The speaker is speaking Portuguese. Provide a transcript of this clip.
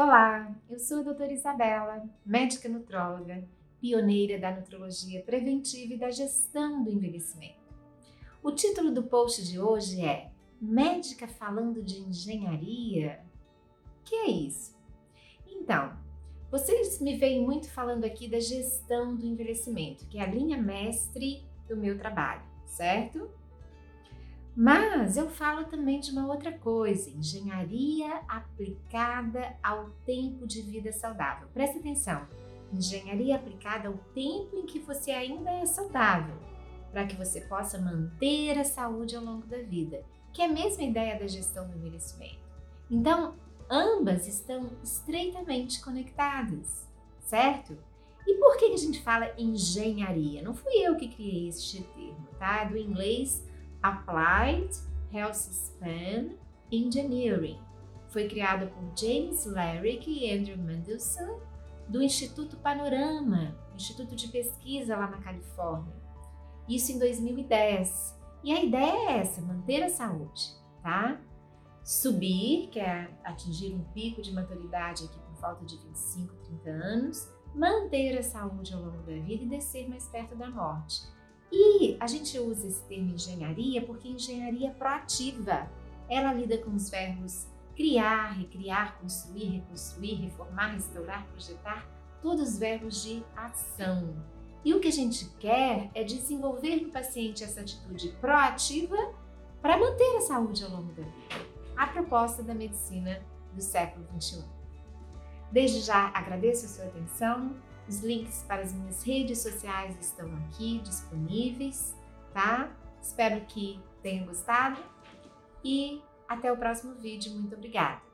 Olá, eu sou a doutora Isabela, médica nutróloga, pioneira da nutrologia preventiva e da gestão do envelhecimento. O título do post de hoje é Médica falando de engenharia? Que é isso? Então, vocês me veem muito falando aqui da gestão do envelhecimento, que é a linha mestre do meu trabalho, certo? Mas eu falo também de uma outra coisa, engenharia aplicada ao tempo de vida saudável. Presta atenção, engenharia aplicada ao tempo em que você ainda é saudável, para que você possa manter a saúde ao longo da vida, que é a mesma ideia da gestão do envelhecimento. Então, ambas estão estreitamente conectadas, certo? E por que a gente fala engenharia? Não fui eu que criei este termo, tá? É do inglês Applied Health Span Engineering. Foi criado por James Larrick e Andrew Mendelson do Instituto Panorama, Instituto de Pesquisa lá na Califórnia. Isso em 2010. E a ideia é essa, manter a saúde, tá? Subir, que é atingir um pico de maturidade aqui por falta de 25, 30 anos, manter a saúde ao longo da vida e descer mais perto da morte. E a gente usa esse termo engenharia porque engenharia proativa. Ela lida com os verbos criar, recriar, construir, reconstruir, reformar, restaurar, projetar, todos os verbos de ação. E o que a gente quer é desenvolver no paciente essa atitude proativa para manter a saúde ao longo da vida. A proposta da medicina do século XXI. Desde já agradeço a sua atenção os links para as minhas redes sociais estão aqui disponíveis, tá? Espero que tenham gostado e até o próximo vídeo. Muito obrigada!